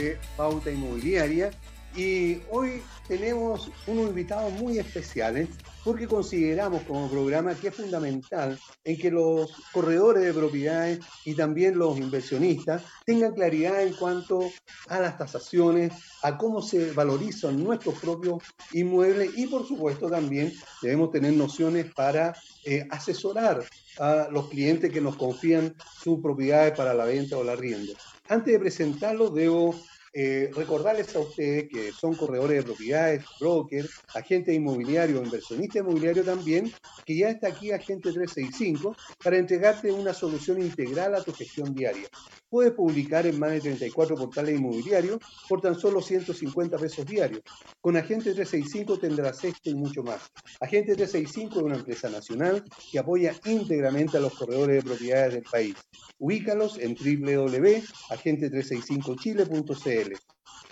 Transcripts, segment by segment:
de Pauta Inmobiliaria y hoy tenemos unos invitados muy especiales porque consideramos como programa que es fundamental en que los corredores de propiedades y también los inversionistas tengan claridad en cuanto a las tasaciones, a cómo se valorizan nuestros propios inmuebles y por supuesto también debemos tener nociones para eh, asesorar a los clientes que nos confían sus propiedades para la venta o la rienda. Antes de presentarlos, debo eh, recordarles a ustedes que son corredores de propiedades, brokers, agentes inmobiliarios, inversionistas inmobiliarios también, que ya está aquí Agente 365 para entregarte una solución integral a tu gestión diaria. Puedes publicar en más de 34 portales inmobiliarios por tan solo 150 pesos diarios. Con Agente 365 tendrás esto y mucho más. Agente 365 es una empresa nacional que apoya íntegramente a los corredores de propiedades del país. Ubícalos en www.agente365chile.cl.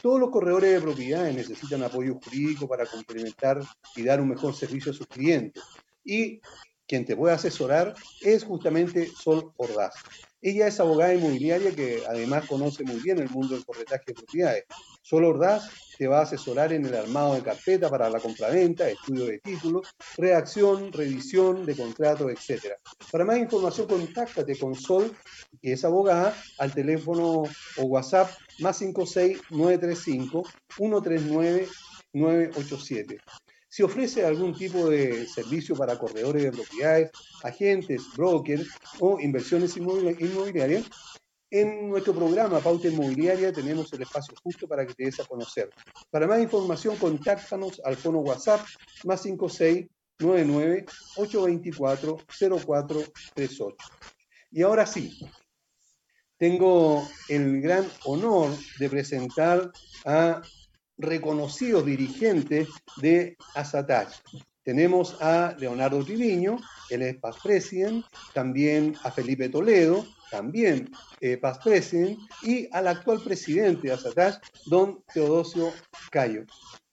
Todos los corredores de propiedades necesitan apoyo jurídico para complementar y dar un mejor servicio a sus clientes. Y quien te puede asesorar es justamente Sol Ordaz. Ella es abogada inmobiliaria que además conoce muy bien el mundo del corretaje de propiedades. Sol Ordaz te va a asesorar en el armado de carpeta para la compraventa, estudio de títulos, redacción, revisión de contratos, etc. Para más información, contáctate con Sol, que es abogada, al teléfono o WhatsApp más 56 935 139 987. Si ofrece algún tipo de servicio para corredores de propiedades, agentes, brokers o inversiones inmobiliarias, en nuestro programa Pauta Inmobiliaria tenemos el espacio justo para que te des a conocer. Para más información, contáctanos al fono WhatsApp más 5699 824 0438. Y ahora sí, tengo el gran honor de presentar a reconocidos dirigentes de Asatach. Tenemos a Leonardo Triviño, el es past president, también a Felipe Toledo, también eh, past president, y al actual presidente de Asatach, don Teodosio Cayo.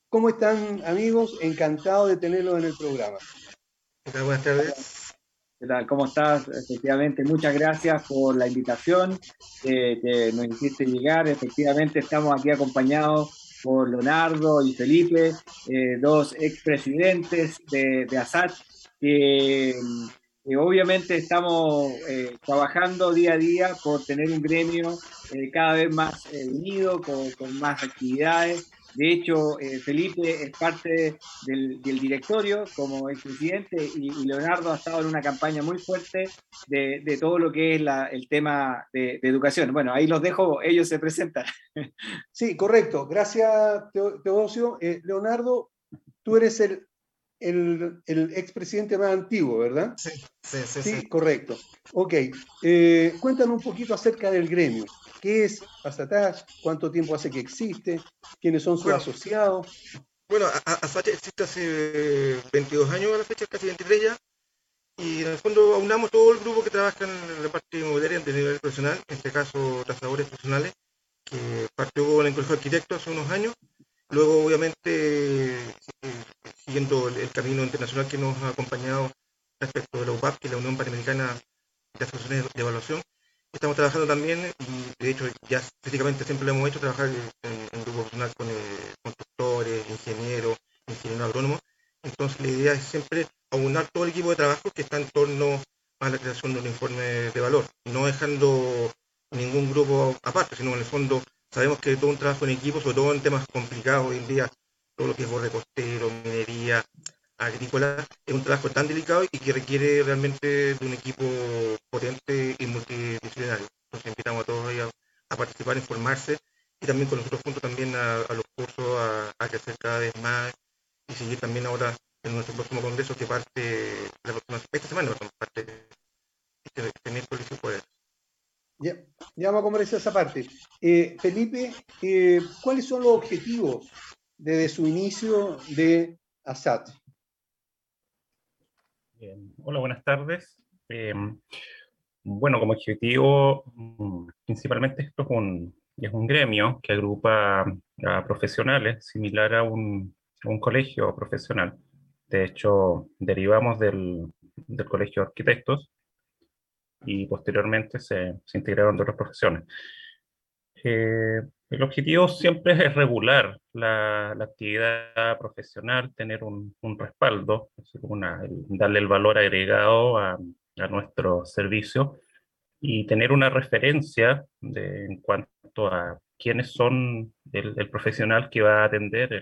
¿Cómo están amigos? Encantado de tenerlos en el programa. Buenas tardes. ¿Qué tal? ¿Cómo estás? Efectivamente, muchas gracias por la invitación eh, que nos hiciste llegar. Efectivamente, estamos aquí acompañados por Leonardo y Felipe, eh, dos expresidentes de, de ASAT, que, obviamente estamos eh, trabajando día a día por tener un gremio eh, cada vez más unido, con, más actividades, de hecho, eh, Felipe es parte del, directorio como expresidente y, y, Leonardo ha estado en una campaña muy fuerte de, todo lo que es el tema de, educación. Bueno, ahí los dejo, ellos se presentan. Sí, correcto. Gracias, Teodosio. Eh, Leonardo, tú eres el, el, el expresidente más antiguo, ¿verdad? Sí, sí, sí. Sí, correcto. Ok. Eh, cuéntanos un poquito acerca del gremio. ¿Qué es Asatach? ¿Cuánto tiempo hace que existe? ¿Quiénes son sus asociados? Bueno, Asatach existe hace 22 años a la fecha, casi 23 ya. Y en el fondo aunamos todo el grupo que trabaja en la parte inmobiliaria de nivel profesional, en este caso trazadores profesionales, que partió con el Colegio de Arquitectos hace unos años. Luego, obviamente, eh, siguiendo el, camino internacional que nos ha acompañado respecto de la UPAP, que es la Unión Panamericana de Asociaciones de Evaluación, Estamos trabajando también, y de hecho ya físicamente siempre lo hemos hecho, trabajar en, en grupo personal con eh, constructores, ingenieros, ingenieros agrónomos. Entonces la idea es siempre aunar todo el equipo de trabajo que está en torno a la creación de un informe de valor, no dejando ningún grupo aparte, sino en el fondo sabemos que todo un trabajo en equipo, sobre todo en temas complicados hoy en día, todo lo que es borde costero, minería, agrícola es un trabajo tan delicado y que requiere realmente de un equipo potente y multidisciplinario. Entonces invitamos a todos a, a participar, a informarse y también con nosotros juntos también a, los cursos a, crecer cada vez más y seguir también ahora en nuestro próximo congreso que parte la próxima, semana, parte este, este miércoles y ya vamos a conversar esa parte. Eh, Felipe, eh, ¿cuáles son los objetivos desde su inicio de ASAT? Hola, buenas tardes. Em, bueno, como objetivo, mm, principalmente esto es un, es un gremio que agrupa a profesionales, similar a un, un colegio profesional. De hecho, derivamos del, del, Colegio de Arquitectos y posteriormente se, se integraron otras profesiones. El objetivo siempre es regular la, actividad profesional, tener un, respaldo, darle el valor agregado a, nuestro servicio y tener una referencia en cuanto a quiénes son el, profesional que va a atender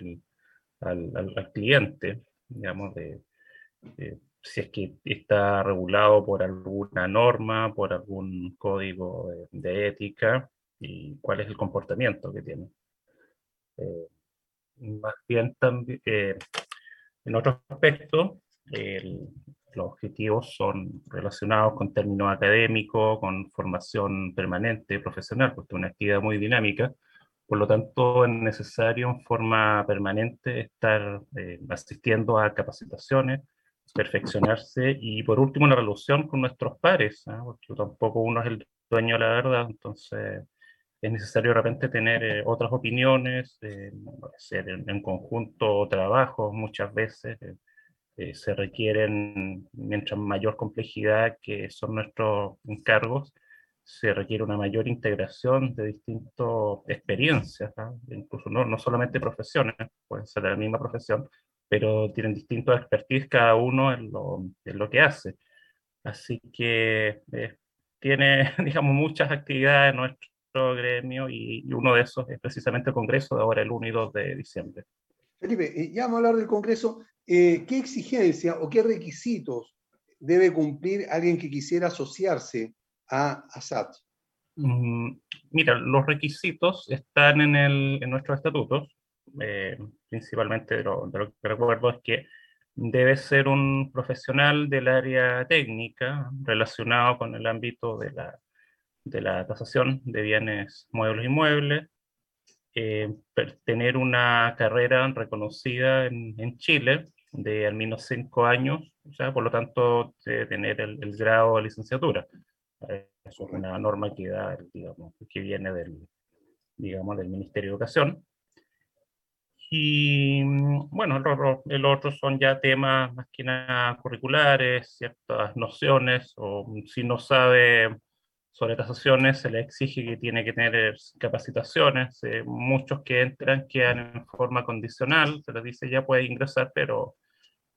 al, cliente, digamos, de, si es que está regulado por alguna norma, por algún código de ética, y cuál es el comportamiento que tiene. Eh, más bien también, eh, en otros aspectos, los objetivos son relacionados con términos académicos, con formación permanente, profesional, porque es una actividad muy dinámica, por lo tanto es necesario en forma permanente estar eh, asistiendo a capacitaciones, perfeccionarse y por último una relación con nuestros pares, ¿ah? porque tampoco uno es el dueño de la verdad, entonces es necesario de repente tener eh, otras opiniones, eh, hacer en, conjunto trabajos muchas veces. Eh, eh, se requieren, mientras mayor complejidad que son nuestros encargos, se requiere una mayor integración de distintas experiencias, incluso no, no, solamente profesiones, pueden ser de la misma profesión, pero tienen distintos expertise cada uno en lo, en lo que hace. Así que tiene, digamos, muchas actividades nuestro gremio y, uno de esos es precisamente el Congreso de ahora el 1 y 2 de diciembre. Felipe, eh, ya vamos a hablar del Congreso. Eh, ¿Qué exigencia o qué requisitos debe cumplir alguien que quisiera asociarse a ASAT? Mm, mira, los requisitos están en, el, en nuestros estatutos. Eh, principalmente lo, de lo que recuerdo es que debe ser un profesional del área técnica relacionado con el ámbito de la de la tasación de bienes muebles y inmuebles, eh, tener una carrera reconocida en, en, Chile de al menos cinco años, sea, por lo tanto, de tener el, el grado de licenciatura. Eso es una norma que, da, digamos, que viene del, digamos, del Ministerio de Educación. Y bueno, el, el otro son ya temas más que nada curriculares, ciertas nociones, o si no sabe sobre tasaciones se le exige que tiene que tener capacitaciones. Eh, muchos que entran quedan en forma condicional, se les dice ya puede ingresar, pero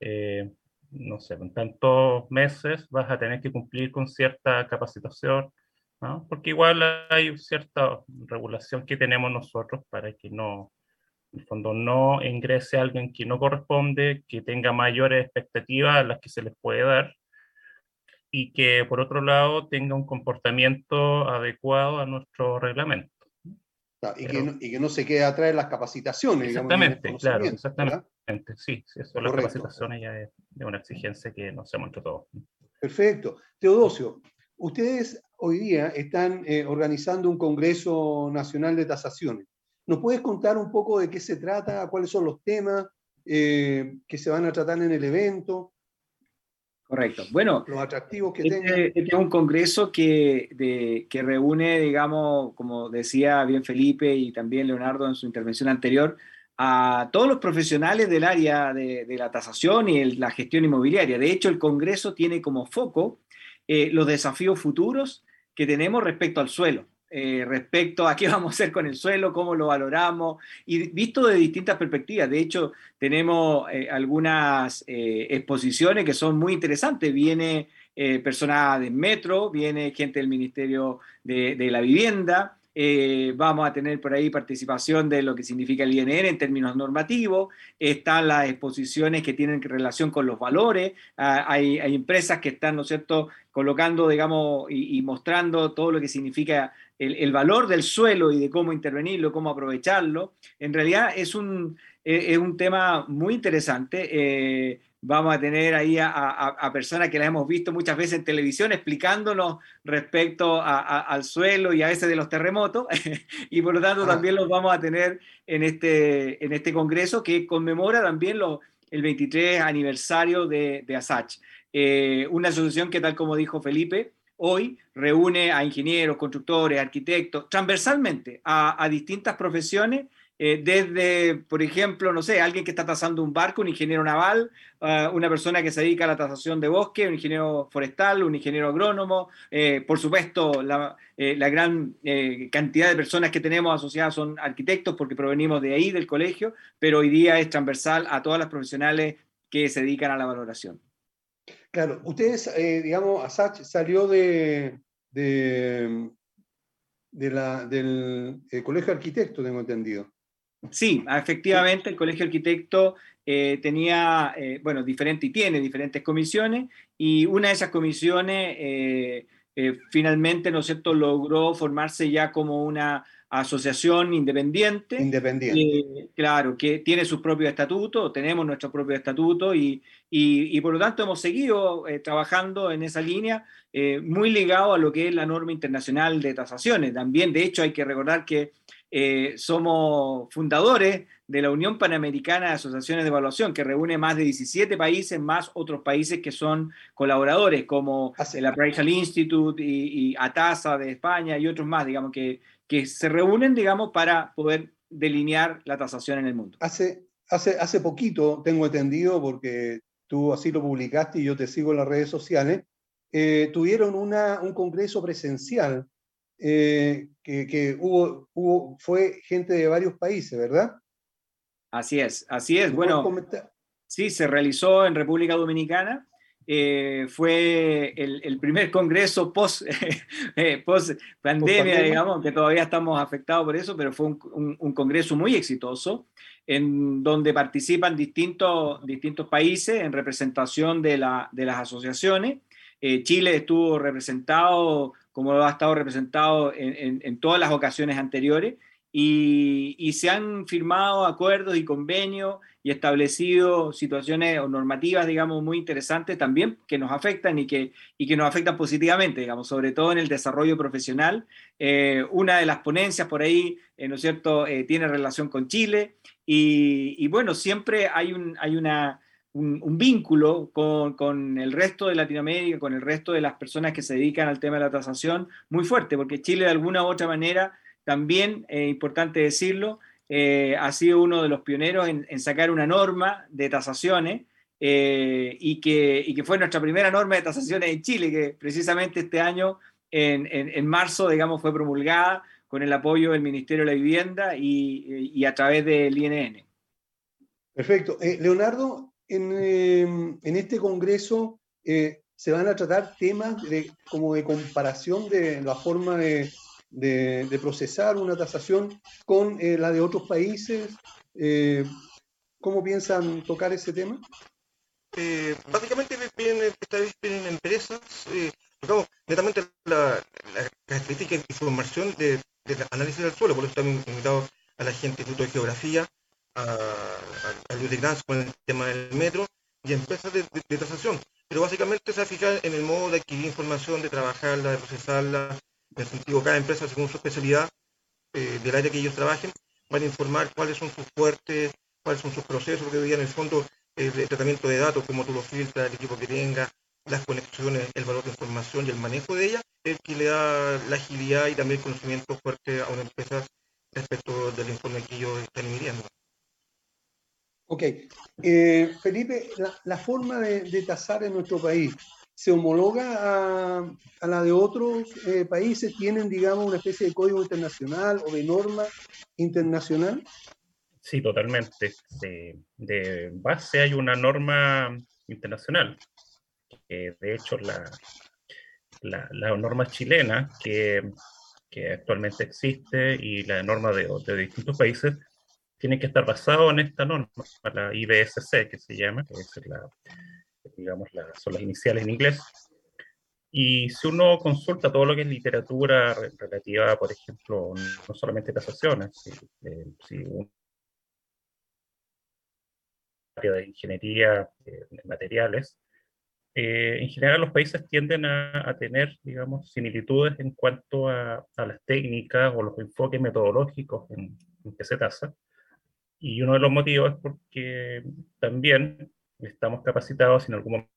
eh, no sé, en tantos meses vas a tener que cumplir con cierta capacitación, ¿no? porque igual hay cierta regulación que tenemos nosotros para que no, en el fondo, no ingrese alguien que no corresponde, que tenga mayores expectativas a las que se les puede dar y que por otro lado tenga un comportamiento adecuado a nuestro reglamento. y, que no, y, que no, se quede atrás de las capacitaciones. Exactamente, claro, exactamente. Sí, sí, eso, las capacitaciones ya es, una exigencia que nos hacemos entre todos. Perfecto. Teodosio, ustedes hoy día están eh, organizando un Congreso Nacional de Tasaciones. ¿Nos puedes contar un poco de qué se trata, cuáles son los temas eh, que se van a tratar en el evento? Correcto. Bueno, los atractivos que este, este, es un congreso que, que, reúne, digamos, como decía bien Felipe y también Leonardo en su intervención anterior, a todos los profesionales del área de, la tasación y la gestión inmobiliaria. De hecho, el congreso tiene como foco eh, los desafíos futuros que tenemos respecto al suelo. Eh, respecto a qué vamos a hacer con el suelo, cómo lo valoramos, y visto de distintas perspectivas. De hecho, tenemos eh, algunas eh, exposiciones que son muy interesantes. Viene personal del Metro, viene gente del Ministerio de, de la Vivienda, eh, vamos a tener por ahí participación de lo que significa el INR en términos normativos, están las exposiciones que tienen relación con los valores, ah, hay, empresas que están, ¿no es cierto?, colocando, digamos, y, mostrando todo lo que significa el, valor del suelo y de cómo intervenirlo, cómo aprovecharlo. En realidad es un, es un tema muy interesante. Eh, vamos a tener ahí a, personas que las hemos visto muchas veces en televisión explicándonos respecto al suelo y a veces de los terremotos, y por lo tanto también los vamos a tener en este, en este congreso que conmemora también el 23 aniversario de, de ASACH, eh, una asociación que tal como dijo Felipe, hoy reúne a ingenieros, constructores, arquitectos, transversalmente a, distintas profesiones eh, desde, por ejemplo, no sé, alguien que está tasando un barco, un ingeniero naval, ah, una persona que se dedica a la tasación de bosque, un ingeniero forestal, un ingeniero agrónomo, eh, por supuesto, la, eh, gran cantidad de personas que tenemos asociadas son arquitectos porque provenimos de ahí, del colegio, pero hoy día es transversal a todas las profesionales que se dedican a la valoración. Claro, ustedes, digamos, Asach salió de, de, de del Colegio Arquitecto, tengo entendido. Sí, efectivamente, el Colegio Arquitecto eh, tenía, eh, bueno, diferente y tiene diferentes comisiones, y una de esas comisiones eh, finalmente, ¿no es cierto?, logró formarse ya como una asociación independiente. Independiente. claro, que tiene su propio estatuto, tenemos nuestro propio estatuto y, y, por lo tanto hemos seguido trabajando en esa línea, muy ligado a lo que es la norma internacional de tasaciones. También, de hecho, hay que recordar que eh, somos fundadores de la Unión Panamericana de Asociaciones de Evaluación, que reúne más de 17 países, más otros países que son colaboradores, como el Appraisal Institute y, ATASA de España y otros más, digamos, que, que se reúnen, digamos, para poder delinear la tasación en el mundo. Hace, hace, hace poquito, tengo entendido, porque tú así lo publicaste y yo te sigo en las redes sociales, eh, tuvieron una, un congreso presencial eh, que, hubo, hubo, fue gente de varios países, ¿verdad? Así es, así es. Bueno, sí, se realizó en República Dominicana. Eh, fue el, primer congreso post, eh, post pandemia, digamos, que todavía estamos afectados por eso, pero fue un, congreso muy exitoso, en donde participan distintos, distintos países en representación de, la, de las asociaciones. Chile estuvo representado como ha estado representado en, todas las ocasiones anteriores, y, se han firmado acuerdos y convenios y establecido situaciones o normativas, digamos, muy interesantes también que nos afectan y que, y que nos afectan positivamente, digamos, sobre todo en el desarrollo profesional. Eh, una de las ponencias por ahí, eh, ¿no es cierto?, eh, tiene relación con Chile y, y, bueno, siempre hay, un, hay una un, vínculo con, el resto de Latinoamérica, con el resto de las personas que se dedican al tema de la tasación muy fuerte, porque Chile de alguna u otra manera, también es importante decirlo, eh, ha sido uno de los pioneros en, sacar una norma de tasaciones eh, y, que, que fue nuestra primera norma de tasaciones en Chile, que precisamente este año, en, marzo, digamos, fue promulgada con el apoyo del Ministerio de la Vivienda y, a través del INN. Perfecto. Eh, Leonardo, Em, en, este congreso eh, se van a tratar temas de, como de comparación de la forma de, procesar una tasación con eh, la de otros países. Eh, ¿Cómo piensan tocar ese tema? básicamente vienen, vienen empresas, tocamos netamente la, la, característica de información de, análisis del suelo, por eso estamos invitados a la gente del Instituto de Geografía, a, a, a con el tema del metro y empresas de, de. Pero básicamente se va en el modo de adquirir información, de trabajarla, de procesarla, en el sentido cada empresa según su especialidad eh, del área que ellos trabajen, van a informar cuáles son sus fuertes, cuáles son sus procesos, porque hoy en el fondo el, tratamiento de datos, cómo tú lo filtras, el equipo que tenga, las conexiones, el valor de información y el manejo de ella, es que le da la agilidad y también el conocimiento fuerte a una empresa respecto del informe que ellos están emitiendo. Ok. Eh, Felipe, la, forma de, tasar en nuestro país se homologa a, la de otros eh, países? ¿Tienen, digamos, una especie de código internacional o de norma internacional? Sí, totalmente. De, base hay una norma internacional. de hecho, la, la, norma chilena que, actualmente existe y la norma de, de distintos países tiene que estar basado en esta norma, la IBSC que se llama, que es la, digamos, son las iniciales en inglés. Y si uno consulta todo lo que es literatura relativa, por ejemplo, no solamente tasaciones, si, eh, si de ingeniería de materiales, eh, en general los países tienden a, tener, digamos, similitudes en cuanto a, a, las técnicas o los enfoques metodológicos en, en que se tasa. Y uno de los motivos es porque también estamos capacitados en algún momento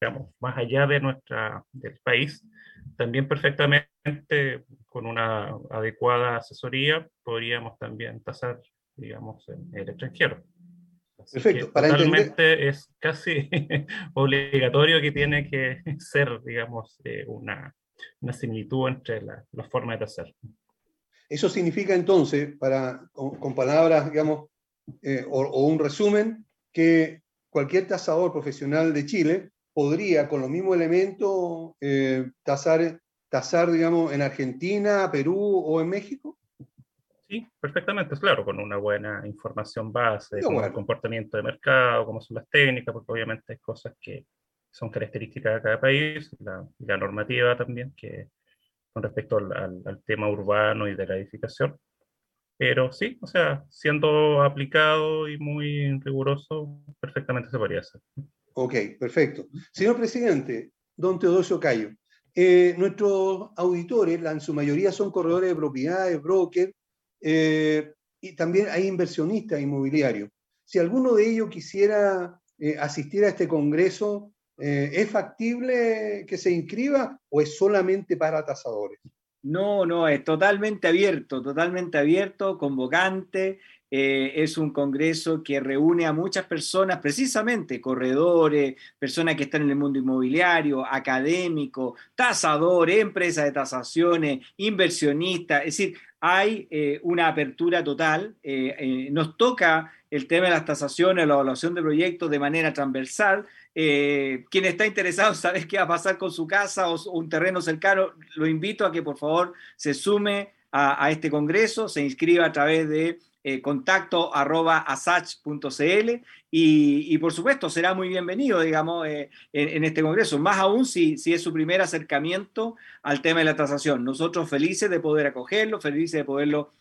digamos, más allá de nuestra, del país, también perfectamente con una adecuada asesoría podríamos también tasar, digamos, en el extranjero. Perfecto. Para totalmente es casi obligatorio que tiene que ser, digamos, eh, una, una, similitud entre las formas de tasar. Eso significa entonces, para, con, palabras, digamos, eh, o, un resumen, que cualquier tasador profesional de Chile podría, con los mismos elementos, eh, tasar, tasar, digamos, en Argentina, Perú o en México? Sí, perfectamente, claro, con una buena información base, con el comportamiento de mercado, cómo son las técnicas, porque obviamente hay cosas que son características de cada país, la, la normativa también, que con respecto al, al, tema urbano y de la edificación. Pero sí, o sea, siendo aplicado y muy riguroso, perfectamente se podría hacer. Ok, perfecto. Señor presidente, don Teodosio Cayo, eh, nuestros auditores, en su mayoría son corredores de propiedades, brokers, eh, y también hay inversionistas inmobiliarios. Si alguno de ellos quisiera eh, asistir a este congreso, ¿es factible que se inscriba o es solamente para tasadores? No, no, es totalmente abierto, totalmente abierto, convocante. Eh, es un congreso que reúne a muchas personas, precisamente corredores, personas que están en el mundo inmobiliario, académicos, tasadores, empresas de tasaciones, inversionistas. Es decir, hay eh, una apertura total. Eh, nos toca el tema de las tasaciones, la evaluación de proyectos de manera transversal, eh, quien está interesado saber qué va a pasar con su casa o, un terreno cercano, lo invito a que por favor se sume a, este congreso, se inscriba a través de eh, contacto arroba asach.cl y, por supuesto será muy bienvenido, digamos, eh, en, este congreso, más aún si, si es su primer acercamiento al tema de la tasación. Nosotros felices de poder acogerlo, felices de poderlo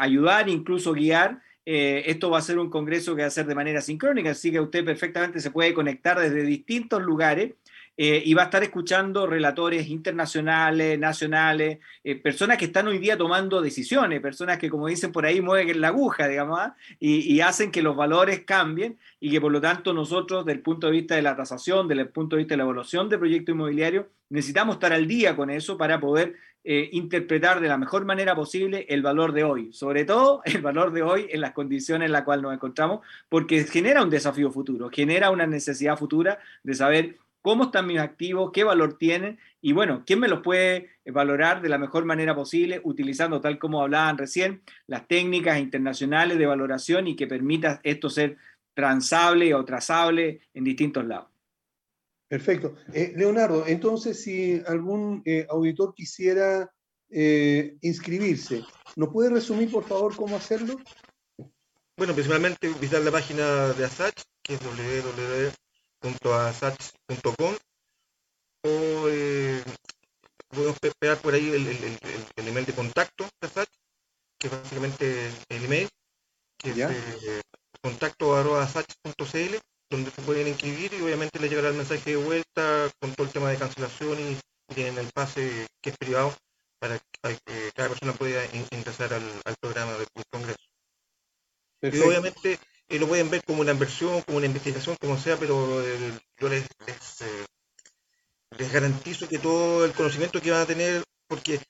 ayudar, incluso guiar eh, esto va a ser un congreso que va a ser de manera sincrónica, así que usted perfectamente se puede conectar desde distintos lugares eh, y va a estar escuchando relatores internacionales, nacionales, eh, personas que están hoy día tomando decisiones, personas que, como dicen por ahí, mueven la aguja, digamos, ¿ah? y, hacen que los valores cambien y que por lo tanto nosotros, desde el punto de vista de la tasación, desde el punto de vista de la evaluación de proyectos inmobiliarios, necesitamos estar al día con eso para poder eh, interpretar de la mejor manera posible el valor de hoy, sobre todo el valor de hoy en las condiciones en las cuales nos encontramos, porque genera un desafío futuro, genera una necesidad futura de saber cómo están mis activos, qué valor tienen y bueno, quién me los puede valorar de la mejor manera posible utilizando, tal como hablaban recién, las técnicas internacionales de valoración y que permita esto ser transable o trazable en distintos lados. Perfecto. Eh, Leonardo, entonces si algún eh, auditor quisiera eh, inscribirse, ¿nos puede resumir por favor cómo hacerlo? Bueno, principalmente visitar la página de ASACH, que es www.asach.com, o podemos pegar por ahí el, email de contacto de ASACH, que es básicamente el email, que es contacto.asach.cl donde se pueden inscribir y obviamente les llegará el mensaje de vuelta con todo el tema de cancelación y tienen el pase que es privado para que cada persona pueda ingresar al, programa del Congreso. Y obviamente eh, lo pueden ver como una inversión, como una investigación, como sea, pero eh, yo les, eh, les, garantizo que todo el conocimiento que van a tener, porque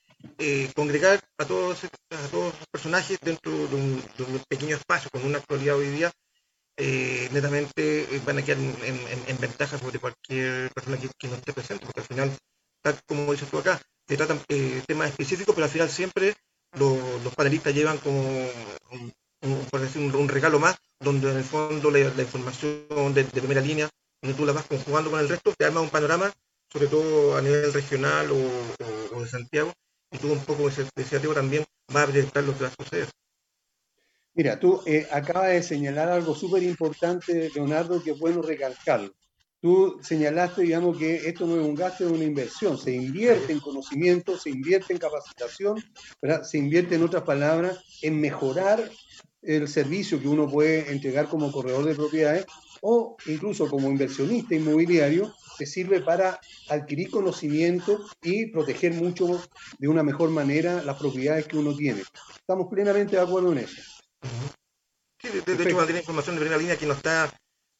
congregar a todos, a todos los personajes dentro de un, pequeño espacio con una actualidad hoy día eh, netamente eh, van a quedar en, ventaja sobre cualquier persona que, no esté presente, porque al final, tal como dices tú acá, se tratan eh, temas específicos, pero al final siempre los panelistas llevan como por decir, un, regalo más, donde en el fondo la, información de, primera línea, donde tú la vas conjugando con el resto, te arma un panorama, sobre todo a nivel regional o, de Santiago, y tú un poco ese, ese también va a proyectar lo que va a suceder. Mira, tú eh, acabas de señalar algo súper importante, Leonardo, que es bueno recalcarlo. Tú señalaste, digamos, que esto no es un gasto, es una inversión. Se invierte en conocimiento, se invierte en capacitación, se invierte, en otras palabras, en mejorar el servicio que uno puede entregar como corredor de propiedades o incluso como inversionista inmobiliario, te sirve para adquirir conocimiento y proteger mucho de una mejor manera las propiedades que uno tiene. Estamos plenamente de acuerdo en eso. Sí, de, hecho va a tener información de primera línea que no está,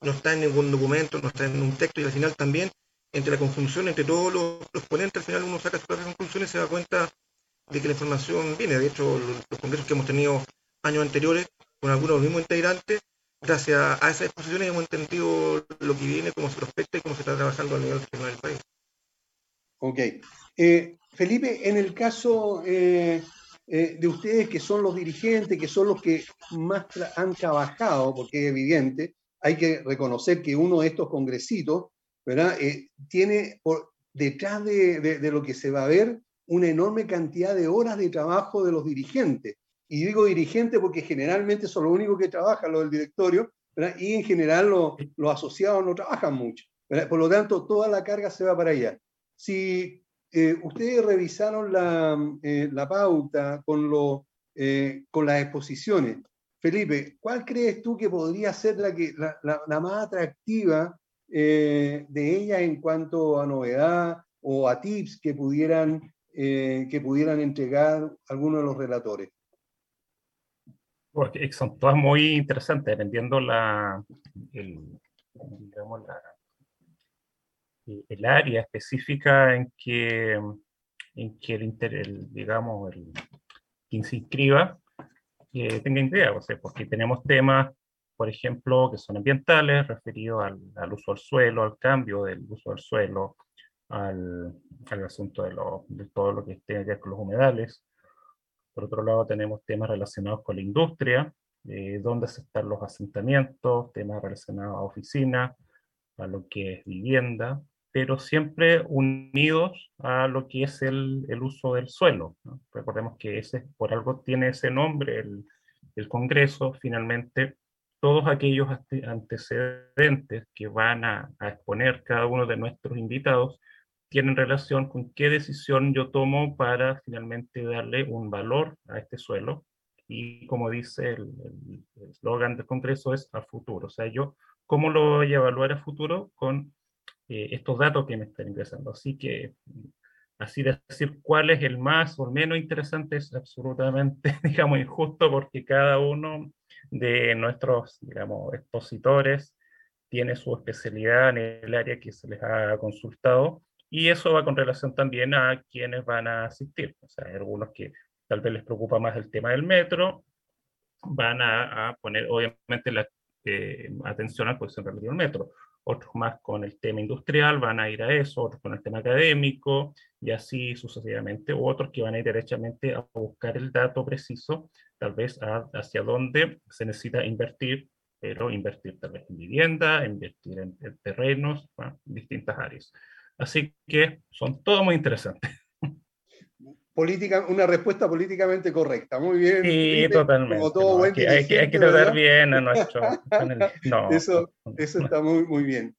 no está en ningún documento, no está en un texto y al final también entre la conjunción entre todos los, ponentes, al final uno saca sus propias conclusiones y se da cuenta de que la información viene. De hecho, los, congresos que hemos tenido años anteriores con algunos mismos integrantes, gracias a esas exposiciones hemos entendido lo que viene, cómo se prospecta y cómo se está trabajando a nivel regional del país. Ok. Eh, Felipe, en el caso eh, eh, de ustedes que son los dirigentes, que son los que más han trabajado, porque es evidente, hay que reconocer que uno de estos congresitos, ¿verdad? tiene por, detrás de, de, lo que se va a ver una enorme cantidad de horas de trabajo de los dirigentes. Y digo dirigentes porque generalmente son los únicos que trabajan, los del directorio, y en general los, asociados no trabajan mucho. Por lo tanto, toda la carga se va para allá. Si eh, ustedes revisaron la, eh, la pauta con, lo, eh, con las exposiciones, Felipe, ¿cuál crees tú que podría ser la, que, la, más atractiva de ella en cuanto a novedad o a tips que pudieran, que pudieran entregar algunos de los relatores? Porque son todas muy interesantes, dependiendo la, el, digamos, la, el área específica en que, en que el, digamos, el, quien se inscriba eh, tenga idea, o sea, porque tenemos temas, por ejemplo, que son ambientales, referidos al, al, uso del suelo, al cambio del uso del suelo, al, al asunto de, lo, de, todo lo que tiene que ver con los humedales. Por otro lado, tenemos temas relacionados con la industria, eh, dónde están los asentamientos, temas relacionados a oficinas, a lo que es vivienda, pero siempre unidos a lo que es el, el uso del suelo. Recordemos que ese, por algo tiene ese nombre el, el Congreso, finalmente todos aquellos antecedentes que van a, a, exponer cada uno de nuestros invitados tienen relación con qué decisión yo tomo para finalmente darle un valor a este suelo. Y como dice el eslogan del Congreso es a futuro. O sea, yo, ¿cómo lo voy a evaluar a futuro? Con eh, estos datos que me están ingresando. Así que, así decir cuál es el más o menos interesante es absolutamente, digamos, injusto porque cada uno de nuestros, digamos, expositores tiene su especialidad en el área que se les ha consultado y eso va con relación también a quienes van a asistir. O sea, hay algunos que tal vez les preocupa más el tema del metro, van a, poner obviamente la eh, atención a cuestión del metro otros más con el tema industrial van a ir a eso, otros con el tema académico y así sucesivamente, u otros que van a ir derechamente a buscar el dato preciso, tal vez hacia dónde se necesita invertir, pero invertir tal vez en vivienda, invertir en, terrenos, en distintas áreas. Así que son todos muy interesantes. Política, una respuesta políticamente correcta. Muy bien. Sí, totalmente. Como todo buen hay, hay, que tratar bien a nuestro. no, eso, eso está muy, muy bien.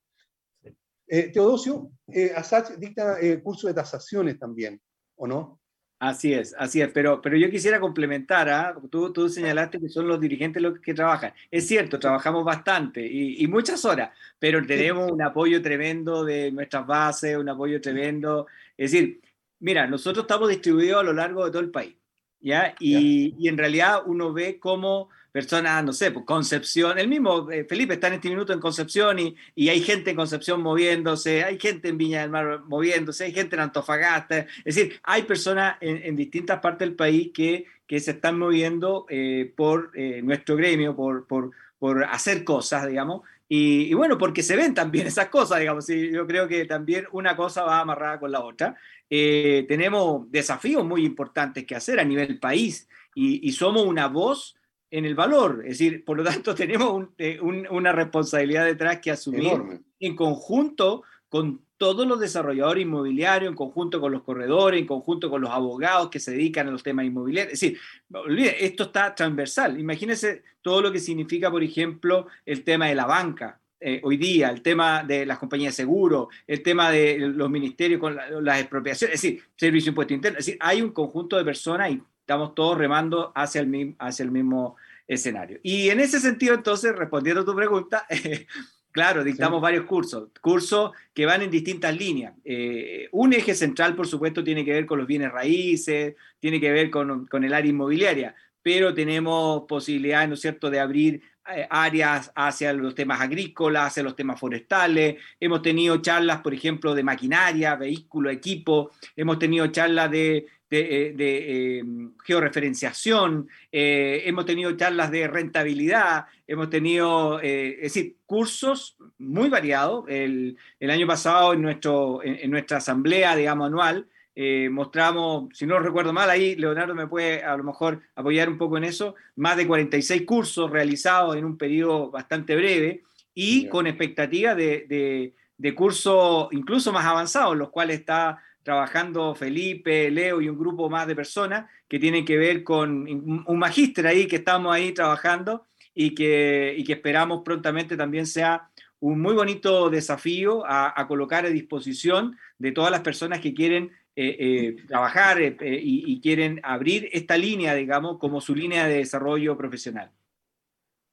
Eh, Teodosio, eh, Asach dicta eh, curso de tasaciones también, ¿o no? Así es, así es, pero, pero yo quisiera complementar, ¿ah? tú, tú señalaste que son los dirigentes los que trabajan. Es cierto, trabajamos bastante y, y muchas horas, pero tenemos un apoyo tremendo de nuestras bases, un apoyo tremendo. Es decir, Mira, nosotros estamos distribuidos a lo largo de todo el país, ¿ya? Y, y en realidad uno ve cómo personas, no sé, pues Concepción, el mismo eh, Felipe está en este minuto en Concepción y, y, hay gente en Concepción moviéndose, hay gente en Viña del Mar moviéndose, hay gente en Antofagasta, es decir, hay personas en, distintas partes del país que, que se están moviendo eh, por eh, nuestro gremio, por, por, por hacer cosas, digamos, y, bueno, porque se ven también esas cosas, digamos, y yo creo que también una cosa va amarrada con la otra. Eh, tenemos desafíos muy importantes que hacer a nivel país y, somos una voz en el valor, es decir, por lo tanto tenemos eh, una responsabilidad detrás que asumir en conjunto con todos los desarrolladores inmobiliarios, en conjunto con los corredores, en conjunto con los abogados que se dedican a los temas inmobiliarios. Es decir, olvide, esto está transversal. Imagínense todo lo que significa, por ejemplo, el tema de la banca. Eh, hoy día, el tema de las compañías de seguro, el tema de los ministerios con las expropiaciones, es decir, servicio impuesto interno, es decir, hay un conjunto de personas y estamos todos remando hacia el mismo, hacia el mismo escenario. Y en ese sentido, entonces, respondiendo a tu pregunta, Claro, dictamos varios cursos, cursos que van en distintas líneas. Eh, un eje central, por supuesto, tiene que ver con los bienes raíces, tiene que ver con, con el área inmobiliaria, pero tenemos posibilidad, ¿no es cierto?, de abrir eh, áreas hacia los temas agrícolas, hacia los temas forestales. Hemos tenido charlas, por ejemplo, de maquinaria, vehículo, equipo. Hemos tenido charlas de, de, em, georreferenciación. hemos tenido charlas de rentabilidad. Hemos tenido, es decir, cursos muy variados. El, el año pasado, en, nuestro, en nuestra asamblea, digamos, anual, eh, mostramos, si no recuerdo mal, ahí Leonardo me puede a lo mejor apoyar un poco en eso, más de 46 cursos realizados en un periodo bastante breve y con expectativa de, de, cursos incluso más avanzados, los cuales está trabajando Felipe, Leo y un grupo más de personas que tienen que ver con un magíster ahí que estamos ahí trabajando y que, y que esperamos prontamente también sea un muy bonito desafío a, a, colocar a disposición de todas las personas que quieren eh, eh, trabajar eh, y, quieren abrir esta línea, digamos, como su línea de desarrollo profesional.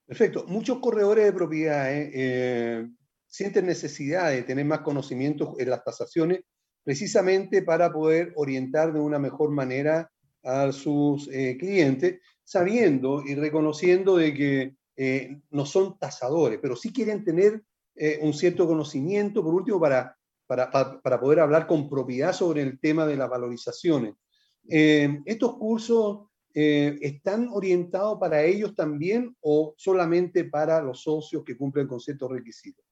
Perfecto. Muchos corredores de propiedades sienten necesidad de tener más conocimientos en las tasaciones precisamente para poder orientar de una mejor manera a sus clientes, sabiendo y reconociendo de que no son tasadores, pero sí quieren tener un cierto conocimiento, por último, para para, para, poder hablar con propiedad sobre el tema de las valorizaciones. Eh, ¿Estos cursos eh, están orientados para ellos también o solamente para los socios que cumplen con ciertos requisitos?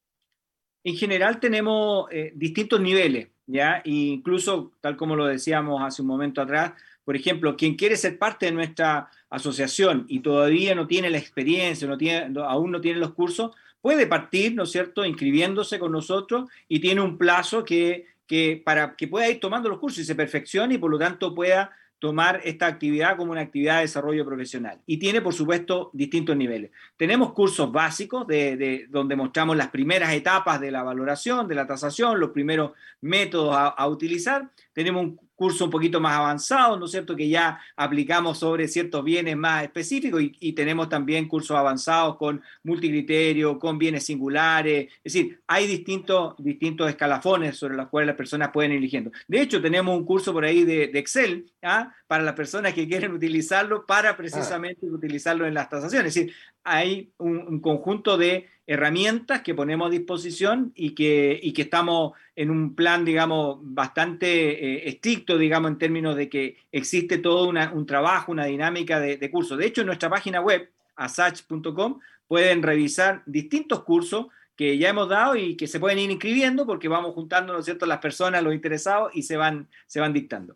En general tenemos eh, distintos niveles, ¿ya? incluso, tal como lo decíamos hace un momento atrás, por ejemplo, quien quiere ser parte de nuestra asociación y todavía no tiene la experiencia, no tiene, aún no tiene los cursos, puede partir, ¿no es cierto?, inscribiéndose con nosotros y tiene un plazo que, que, para que pueda ir tomando los cursos y se perfeccione y por lo tanto pueda tomar esta actividad como una actividad de desarrollo profesional. Y tiene, por supuesto, distintos niveles. Tenemos cursos básicos de, de donde mostramos las primeras etapas de la valoración, de la tasación, los primeros métodos a, a utilizar. Tenemos un curso un poquito más avanzado, ¿no es cierto?, que ya aplicamos sobre ciertos bienes más específicos y, tenemos también cursos avanzados con multicriterio, con bienes singulares, es decir, hay distintos, distintos escalafones sobre los cuales las personas pueden ir eligiendo. De hecho, tenemos un curso por ahí de, Excel ¿ah? para las personas que quieren utilizarlo para precisamente utilizarlo en las tasaciones, es decir, hay un conjunto de herramientas que ponemos a disposición y que, y que estamos en un plan, digamos, bastante eh, estricto, digamos, en términos de que existe todo un trabajo, una dinámica de, de cursos. De hecho, en nuestra página web, asach.com, pueden revisar distintos cursos que ya hemos dado y que se pueden ir inscribiendo porque vamos juntando, ¿no es cierto?, las personas, los interesados y se van, se van dictando.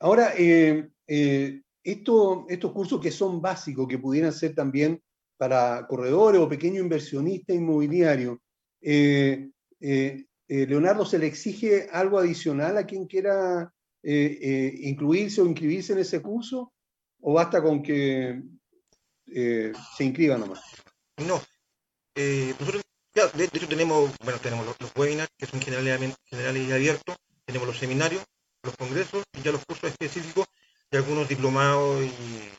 Ahora, eh, eh, estos cursos que son básicos, que pudieran ser también para corredores o pequeño inversionista inmobiliario. Eh, eh, eh, Leonardo, ¿se le exige algo adicional a quien quiera incluirse o inscribirse en ese curso? ¿O basta con que se inscriba nomás? No. nosotros ya, de, hecho tenemos, bueno, tenemos los, webinars que son generalmente, generales y abiertos, tenemos los seminarios, los congresos y ya los cursos específicos y algunos diplomados y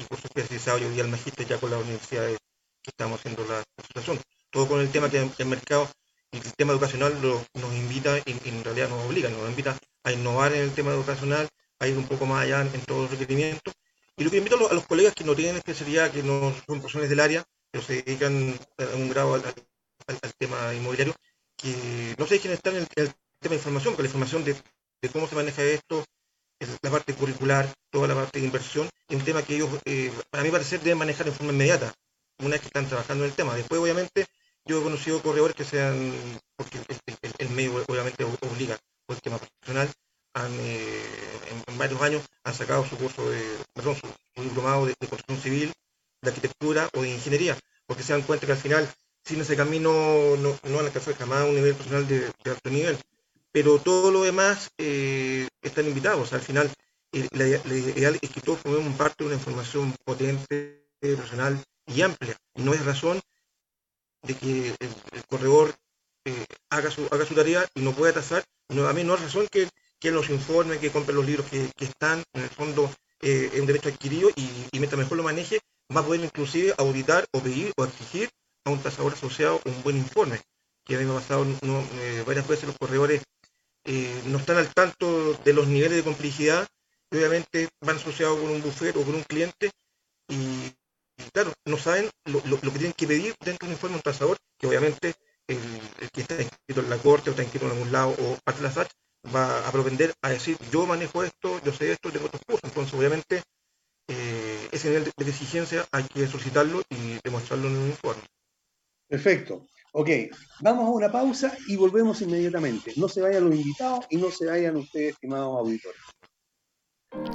y curso especializado yo y al magíster ya con las universidades que estamos haciendo la asociación. Todo con el tema que el mercado y el tema educacional nos invita en realidad nos obliga, nos invita a innovar en el tema educacional, a ir un poco más allá en, todos los requerimientos. Y lo que invito a los, colegas que no tienen especialidad, que no son personas del área, pero se dedican a un grado al, tema inmobiliario, que no se dejen estar en el, tema de información, porque la información de cómo se maneja esto, la parte curricular, toda la parte de inversión, es un tema que ellos, eh, a mi parecer, deben manejar en forma inmediata, una vez que están trabajando en el tema. Después, obviamente, yo he conocido corredores que sean, porque el, medio obviamente obliga por el tema profesional, han, eh, en, varios años han sacado su curso de, perdón, su, diplomado de, construcción civil, de arquitectura o de ingeniería, porque se dan cuenta que al final, sin ese camino, no, no han alcanzado jamás un nivel profesional de alto nivel pero todo lo demás eh, están invitados. Al final, eh, la, ideal es que todos formemos parte de una información potente, personal y amplia. Y no es razón de que el, corredor eh, haga, su, haga su tarea y no pueda tasar. No, a mí no es razón que, que los informe, que compre los libros que, están, en el fondo, eh, en derecho adquirido y, y mientras mejor lo maneje, va a poder inclusive auditar o pedir o exigir a un tasador asociado un buen informe. Que a mí me ha pasado varias veces los corredores eh, no están al tanto de los niveles de complejidad obviamente van asociados con un buffet o con un cliente y, claro, no saben lo, que tienen que pedir dentro de un informe un trazador, que obviamente el, que está inscrito en la corte o está inscrito en algún lado o parte de la SAT va a propender a decir yo manejo esto, yo sé esto, tengo otros cursos. Entonces, obviamente, eh, ese nivel de, de, exigencia hay que solicitarlo y demostrarlo en un informe. Perfecto. Ok, vamos a una pausa y volvemos inmediatamente. No se vayan los invitados y no se vayan ustedes, estimados auditores.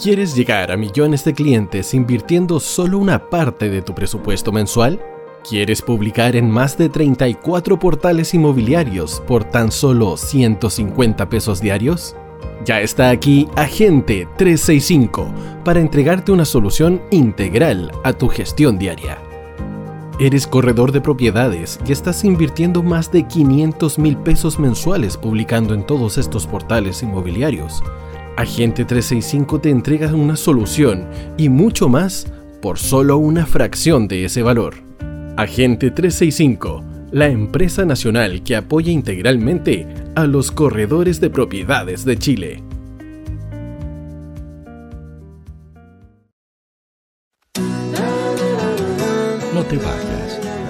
¿Quieres llegar a millones de clientes invirtiendo solo una parte de tu presupuesto mensual? ¿Quieres publicar en más de 34 portales inmobiliarios por tan solo 150 pesos diarios? Ya está aquí Agente 365 para entregarte una solución integral a tu gestión diaria. Eres corredor de propiedades y estás invirtiendo más de 500 mil pesos mensuales publicando en todos estos portales inmobiliarios. Agente 365 te entrega una solución y mucho más por solo una fracción de ese valor. Agente 365, la empresa nacional que apoya integralmente a los corredores de propiedades de Chile.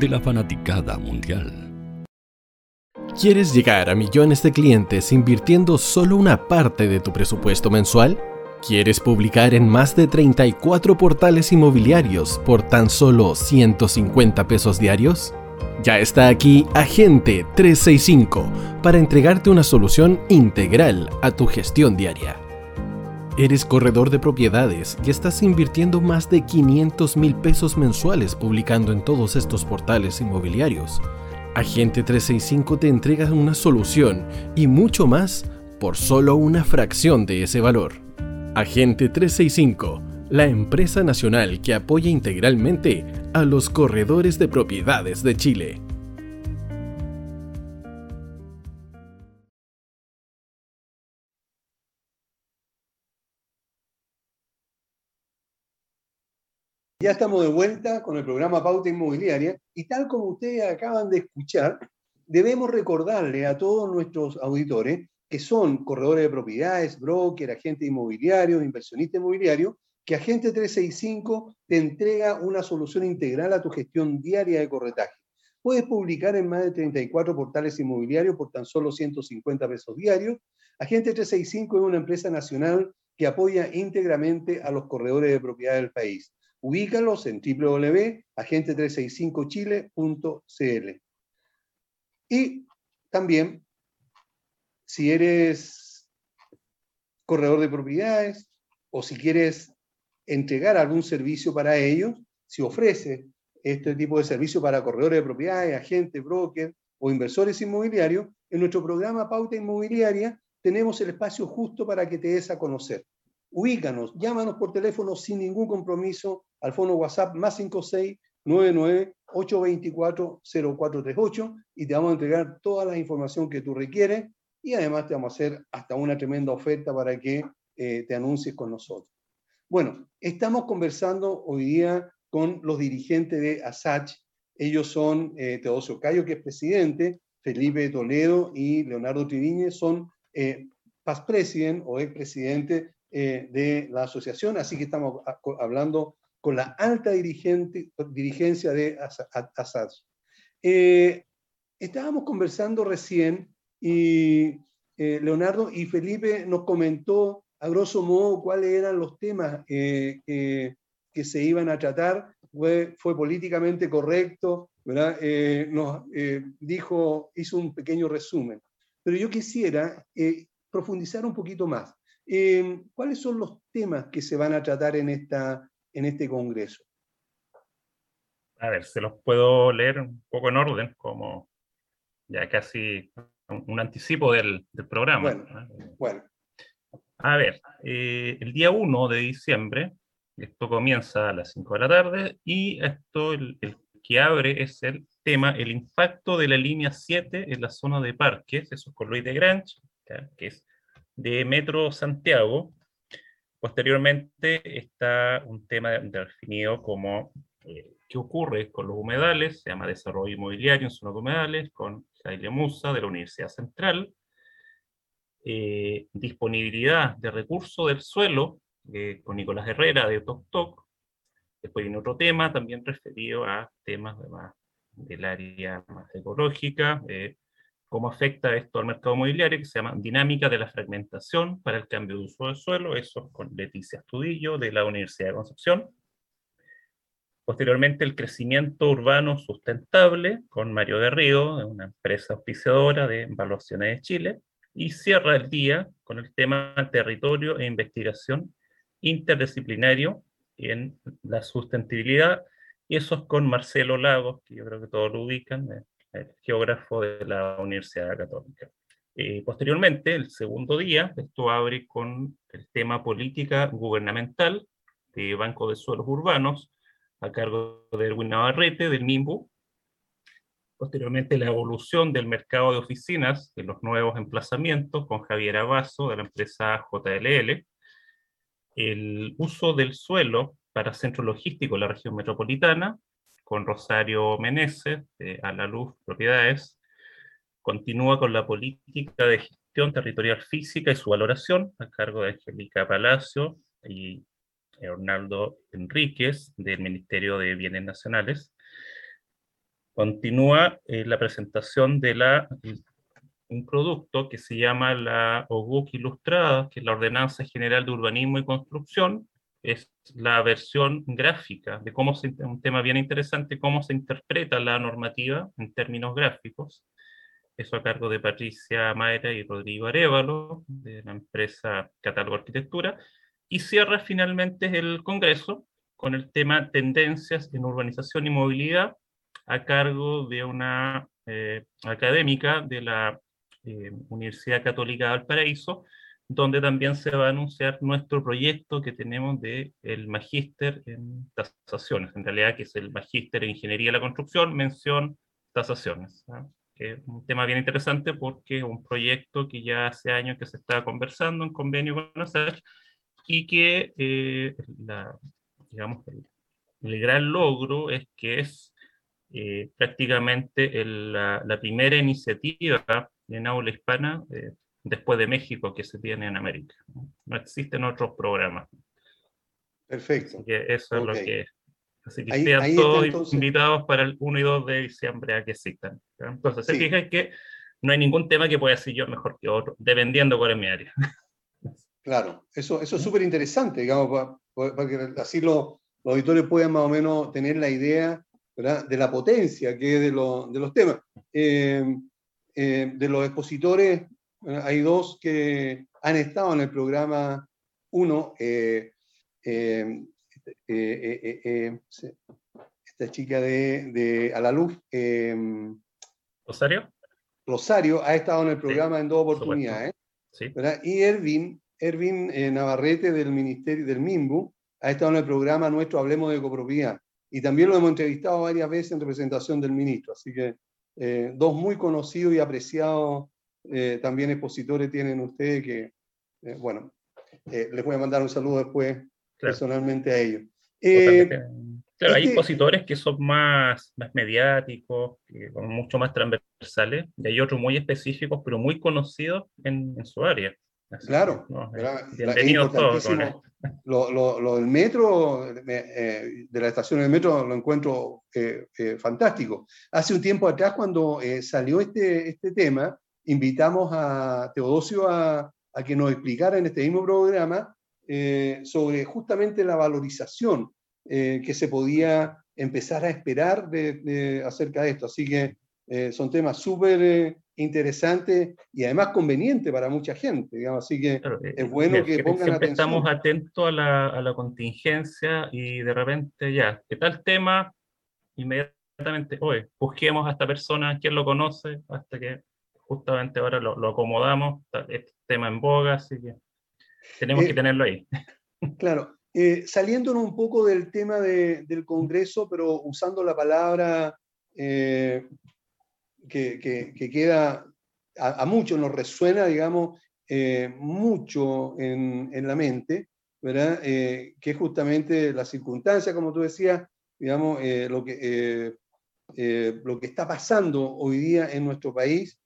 de la fanaticada mundial. ¿Quieres llegar a millones de clientes invirtiendo solo una parte de tu presupuesto mensual? ¿Quieres publicar en más de 34 portales inmobiliarios por tan solo 150 pesos diarios? Ya está aquí Agente 365 para entregarte una solución integral a tu gestión diaria. Eres corredor de propiedades y estás invirtiendo más de 500 mil pesos mensuales publicando en todos estos portales inmobiliarios. Agente 365 te entrega una solución y mucho más por solo una fracción de ese valor. Agente 365, la empresa nacional que apoya integralmente a los corredores de propiedades de Chile. Ya estamos de vuelta con el programa Pauta Inmobiliaria y tal como ustedes acaban de escuchar, debemos recordarle a todos nuestros auditores que son corredores de propiedades, broker, agentes inmobiliarios, inversionistas inmobiliarios, que Agente 365 te entrega una solución integral a tu gestión diaria de corretaje. Puedes publicar en más de 34 portales inmobiliarios por tan solo 150 pesos diarios. Agente 365 es una empresa nacional que apoya íntegramente a los corredores de propiedad del país ubícalos en www.agente365chile.cl. Y también, si eres corredor de propiedades o si quieres entregar algún servicio para ellos, si ofrece este tipo de servicio para corredores de propiedades, agentes, brokers o inversores inmobiliarios, en nuestro programa Pauta Inmobiliaria tenemos el espacio justo para que te des a conocer ubícanos, llámanos por teléfono sin ningún compromiso al fono WhatsApp más 5699 824 0438 y te vamos a entregar toda la información que tú requieres y además te vamos a hacer hasta una tremenda oferta para que eh, te anuncies con nosotros. Bueno, estamos conversando hoy día con los dirigentes de ASACH. Ellos son eh, Teodosio Cayo, que es presidente, Felipe Toledo y Leonardo Triviñe son eh, past president o expresidente eh, de la asociación, así que estamos hablando con la alta dirigente, dirigencia de ASACH. Eh, estábamos conversando recién y eh, Leonardo y Felipe nos comentó a grosso modo cuáles eran los temas que, se iban a tratar. Fue, fue políticamente correcto, ¿verdad? Nos dijo, hizo un pequeño resumen. Pero yo quisiera profundizar un poquito más. ¿Cuáles son los temas que se van a tratar en, esta, en este congreso? A ver, se los puedo leer un poco en orden, como ya casi un anticipo del, programa. Bueno, A ver, eh, el día 1 de diciembre, esto comienza a las 5 de la tarde, y esto el, que abre es el tema, el impacto de la línea 7 en la zona de parques, eso es con Luis de Grange, que es de Metro Santiago. Posteriormente está un tema definido como eh, qué ocurre con los humedales, se llama Desarrollo Inmobiliario en zonas de humedales, con Jaile Musa de la Universidad Central. Eh, disponibilidad de recursos del suelo, eh, con Nicolás Herrera de Toc Después viene otro tema también referido a temas de del área más ecológica, cómo afecta esto al mercado inmobiliario, que se llama Dinámica de la Fragmentación para el Cambio de Uso del Suelo, eso con Leticia Estudillo de la Universidad de Concepción. Posteriormente, el crecimiento urbano sustentable con Mario de Río, una empresa auspiciadora de Evaluaciones de Chile. Y cierra el día con el tema territorio e investigación interdisciplinario en la sustentabilidad. Y eso es con Marcelo Lagos, que yo creo que todos lo ubican, geógrafo de la Universidad Católica. Eh, posteriormente, el segundo día, esto abre con el tema política gubernamental de Banco de Suelos Urbanos, a cargo de Erwin Navarrete, del MIMBU. Posteriormente, la evolución del mercado de oficinas en los nuevos emplazamientos, con Javier Abazo, de la empresa JLL. El uso del suelo para centro logístico en la región metropolitana, con Rosario Meneses, de A la Luz Propiedades, continúa con la política de gestión territorial física y su valoración, a cargo de Angélica Palacio y Hernaldo Enríquez, del Ministerio de Bienes Nacionales. Continúa eh, la presentación de la, un producto que se llama la OGUC Ilustrada, que es la Ordenanza General de Urbanismo y Construcción, es la versión gráfica de cómo se, un tema bien interesante, cómo se interpreta la normativa en términos gráficos. Eso a cargo de Patricia Maera y Rodrigo Arevalo, de la empresa Catálogo Arquitectura. Y cierra finalmente el Congreso con el tema Tendencias en Urbanización y Movilidad, a cargo de una eh, académica de la eh, Universidad Católica de Valparaíso, donde también se va a anunciar nuestro proyecto que tenemos de el magíster en tasaciones, en realidad que es el magíster en ingeniería de la construcción, mención tasaciones. ¿ah? Que es un tema bien interesante porque es un proyecto que ya hace años que se está conversando en convenio con ASACH y que, eh, la, digamos, el, gran logro es que es eh, prácticamente la, la, primera iniciativa en aula hispana eh, después de México que se tiene en América. No existen otros programas. Perfecto. Así que eso es lo que. Así que sean todos invitados para el 1 y 2 de diciembre a que existan. Entonces, se fijan que no hay ningún tema que pueda decir yo mejor que otro, dependiendo cuál es mi área. Claro, eso, eso es súper interesante, digamos, para, que así los, los auditores puedan más o menos tener la idea de la potencia que es de, de los temas. Eh, eh, de los expositores hay dos que han estado en el programa. Uno, eh, eh, eh, esta chica de, de A la Luz. ¿Rosario? Rosario ha estado en el programa en dos oportunidades. Y Ervin, Ervin Navarrete del Ministerio del MIMBU ha estado en el programa nuestro Hablemos de Copropiedad. Y también lo hemos entrevistado varias veces en representación del ministro. Así que dos muy conocidos y apreciados también expositores tienen ustedes que, bueno, les voy a mandar un saludo después personalmente a ellos. Claro, hay expositores que son más, más mediáticos, que son mucho más transversales, y hay otros muy específicos, pero muy conocidos en, en su área. claro, bienvenidos todos. Lo, lo, lo, del metro, eh, de la estación del metro, lo encuentro eh, eh, fantástico. Hace un tiempo atrás, cuando salió este, este tema, invitamos a Teodosio a, a que nos explicara en este mismo programa sobre justamente la valorización eh, que se podía empezar a esperar de, acerca de esto. Así que eh, son temas súper eh, interesantes y además convenientes para mucha gente. Digamos. Así que es bueno que, pongan atención. Estamos atentos a la, a la, contingencia y de repente ya, ¿qué tal tema? Inmediatamente, oye, busquemos a esta persona, quién lo conoce, hasta que justamente ahora lo, lo acomodamos, este tema en boga, así que tenemos que tenerlo ahí. Claro, eh, saliéndonos un poco del tema del Congreso, pero usando la palabra eh, que, queda, a, muchos nos resuena, digamos, eh, mucho en, la mente, ¿verdad? que es justamente la circunstancia, como tú decías, digamos, lo, que, lo que está pasando hoy día en nuestro país,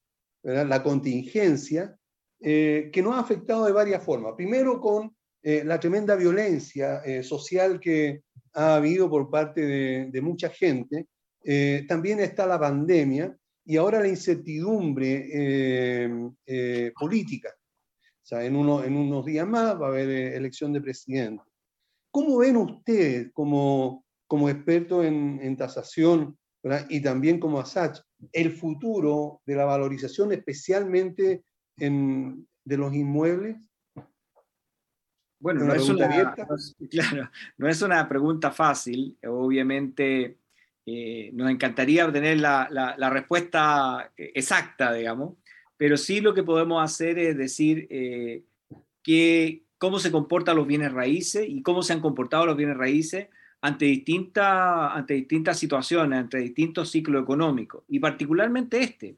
¿verdad? la contingencia, que nos ha afectado de varias formas. Primero con eh, la tremenda violencia eh, social que ha habido por parte de, mucha gente. Eh, también está la pandemia y ahora la incertidumbre política. O sea, en, uno, en unos días más va a haber elección de presidente. ¿Cómo ven ustedes como, como expertos en, en tasación y también como ASACH el futuro de la valorización especialmente en, de los inmuebles bueno, no es, una, claro, no es una pregunta fácil. Obviamente eh, nos encantaría obtener la, la, respuesta exacta, digamos, pero sí lo que podemos hacer es decir eh, que cómo se comportan los bienes raíces y cómo se han comportado los bienes raíces ante distintas, ante distintas situaciones, ante distintos ciclos económicos, y particularmente este.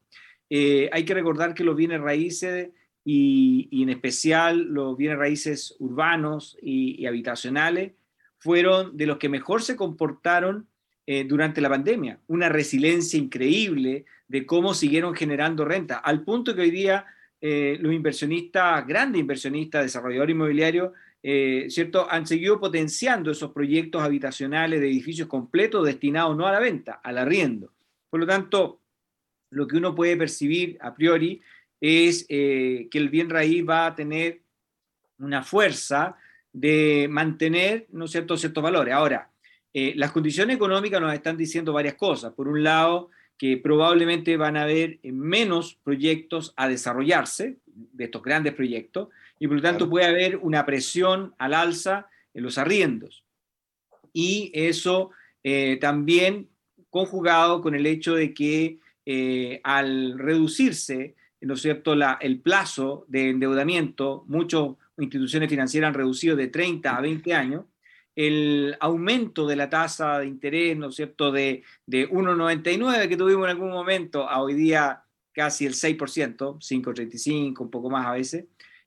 Eh, hay que recordar que los bienes raíces y, en especial los bienes raíces urbanos y, habitacionales fueron de los que mejor se comportaron eh, durante la pandemia. Una resiliencia increíble de cómo siguieron generando renta, al punto que hoy día eh, los inversionistas, grandes inversionistas, desarrolladores inmobiliarios, eh, ¿cierto? han seguido potenciando esos proyectos habitacionales de edificios completos destinados no a la venta, al arriendo. Por lo tanto, lo que uno puede percibir a priori es eh, que el bien raíz va a tener una fuerza de mantener ¿no cierto? ciertos valores. Ahora, eh, las condiciones económicas nos están diciendo varias cosas. Por un lado, que probablemente van a haber menos proyectos a desarrollarse, de estos grandes proyectos, y por lo tanto puede haber una presión al alza en los arriendos. Y eso eh, también conjugado con el hecho de que al reducirse ¿no es cierto?, la, el plazo de endeudamiento, muchas instituciones financieras han reducido de 30 a 20 años, el aumento de la tasa de interés, ¿no es cierto?, de, de 1,99 que tuvimos en algún momento a hoy día casi el 6%, 5,35, un poco más a veces,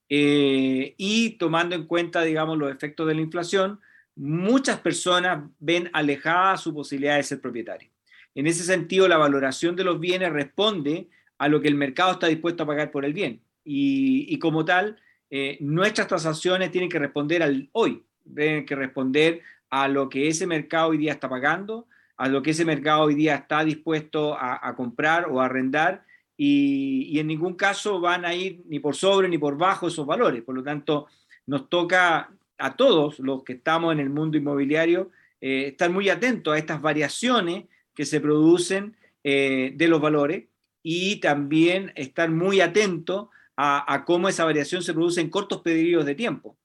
eh, y tomando en cuenta, digamos, los efectos de la inflación, muchas personas ven alejada su posibilidad de ser propietario. En ese sentido, la valoración de los bienes responde a lo que el mercado está dispuesto a pagar por el bien. Y, como tal, eh, nuestras transacciones tienen que responder al hoy, tienen que responder a lo que ese mercado hoy día está pagando, a lo que ese mercado hoy día está dispuesto a, comprar o a arrendar, y, en ningún caso van a ir ni por sobre ni por bajo esos valores. Por lo tanto, nos toca a todos los que estamos en el mundo inmobiliario eh, estar muy atentos a estas variaciones que se producen eh, de los valores y también estar muy atento a, cómo esa variación se produce en cortos periodos de tiempo.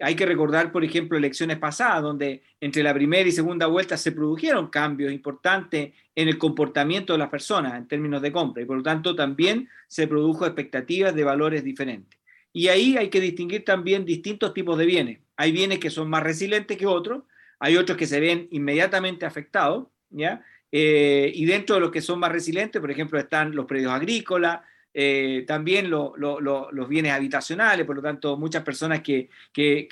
Hay que recordar, por ejemplo, elecciones pasadas, donde entre la primera y segunda vuelta se produjeron cambios importantes en el comportamiento de las personas en términos de compra y por lo tanto también se produjo expectativas de valores diferentes. Y ahí hay que distinguir también distintos tipos de bienes. Hay bienes que son más resilientes que otros, hay otros que se ven inmediatamente afectados, ¿ya? Eh, y dentro de los que son más resilientes, por ejemplo, están los predios agrícolas, también los bienes habitacionales, por lo tanto, muchas personas que, que,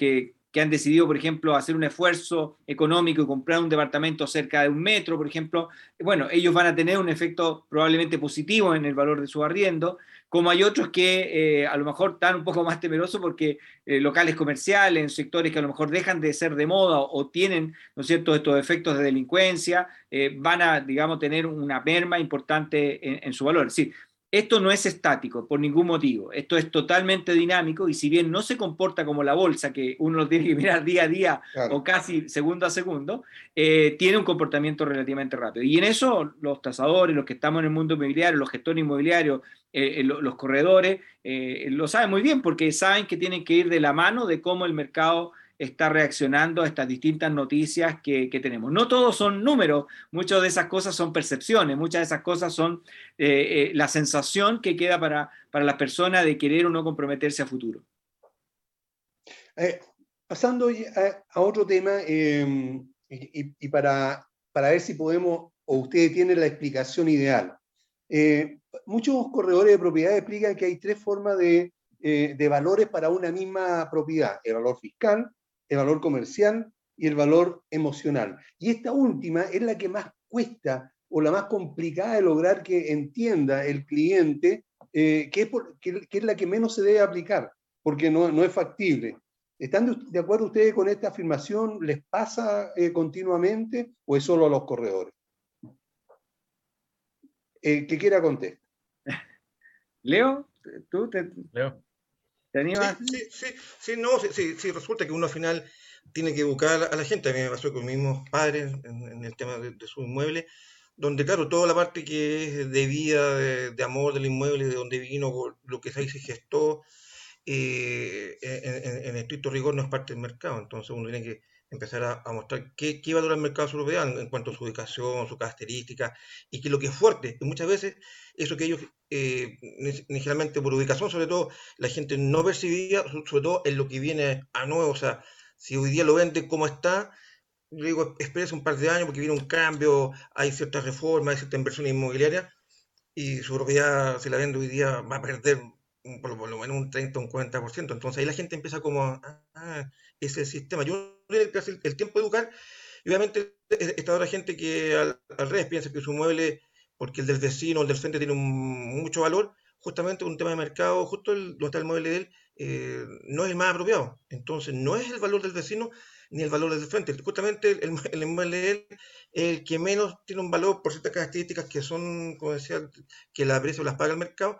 que han decidido, por ejemplo, hacer un esfuerzo económico y comprar un departamento cerca de un metro, por ejemplo, bueno, ellos van a tener un efecto probablemente positivo en el valor de su arriendo, como hay otros que eh, a lo mejor están un poco más temerosos porque eh, locales comerciales, en sectores que a lo mejor dejan de ser de moda o, tienen, ¿no es cierto?, estos efectos de delincuencia, eh, van a, digamos, tener una merma importante en, en su valor. Es esto no es estático por ningún motivo, esto es totalmente dinámico y si bien no se comporta como la bolsa, que uno lo tiene que mirar día a día o casi segundo a segundo, eh, tiene un comportamiento relativamente rápido. Y en eso los tasadores, los que estamos en el mundo inmobiliario, los gestores inmobiliarios, eh, eh, los corredores, lo saben muy bien porque saben que tienen que ir de la mano de cómo el mercado está reaccionando a estas distintas noticias que, tenemos. No todos son números, muchas de esas cosas son percepciones, muchas de esas cosas son eh, eh, la sensación que queda para, para las personas de querer o no comprometerse a futuro. Eh, pasando a, otro tema, em, y, para, para, ver si podemos, o ustedes tienen la explicación ideal. muchos corredores de propiedad explican que hay tres formas de, de valores para una misma propiedad, el valor fiscal, el valor comercial y el valor emocional. Y esta última es la que más cuesta o la más complicada de lograr que entienda el cliente, eh, que, es la que menos se debe aplicar, porque no, no es factible. ¿Están de acuerdo ustedes con esta afirmación? ¿Les pasa eh, continuamente o es solo a los corredores? Eh, que quiera contestar. Leo, tú te... Leo. Sí, sí, sí, no, sí, sí, resulta que uno al final tiene que buscar a la gente. A mí me pasó con mis mismos padres en, el tema de, su inmueble, donde, claro, toda la parte que es de vida, de, amor del inmueble, de donde vino, lo que se gestó, eh, en, en, estricto rigor no es parte del mercado. Entonces uno tiene que empezar a, mostrar qué, qué valor el mercado su propiedad en, cuanto a su ubicación, su característica, y que lo que es fuerte, y muchas veces eso que ellos, eh, generalmente por ubicación sobre todo, la gente no percibía, sobre todo en lo que viene a nuevo, o sea, si hoy día lo vende como está, le digo, espérese un par de años porque viene un cambio, hay ciertas reformas, hay ciertas inversiones inmobiliarias, y su propiedad, si la vende hoy día, va a perder por, lo menos un 30 o un 40%. Entonces ahí la gente empieza como, ah, ese sistema. Yo el, el tiempo de educar, y obviamente está otra gente que al, revés piensa que su mueble, porque el del vecino o el del frente tiene mucho valor, justamente un tema de mercado, justo el, donde está el mueble de él, eh, no es el más apropiado. Entonces, no es el valor del vecino ni el valor del frente. Justamente el, el, mueble de él es el que menos tiene un valor por ciertas características que son, como decía, que la precio las paga el mercado.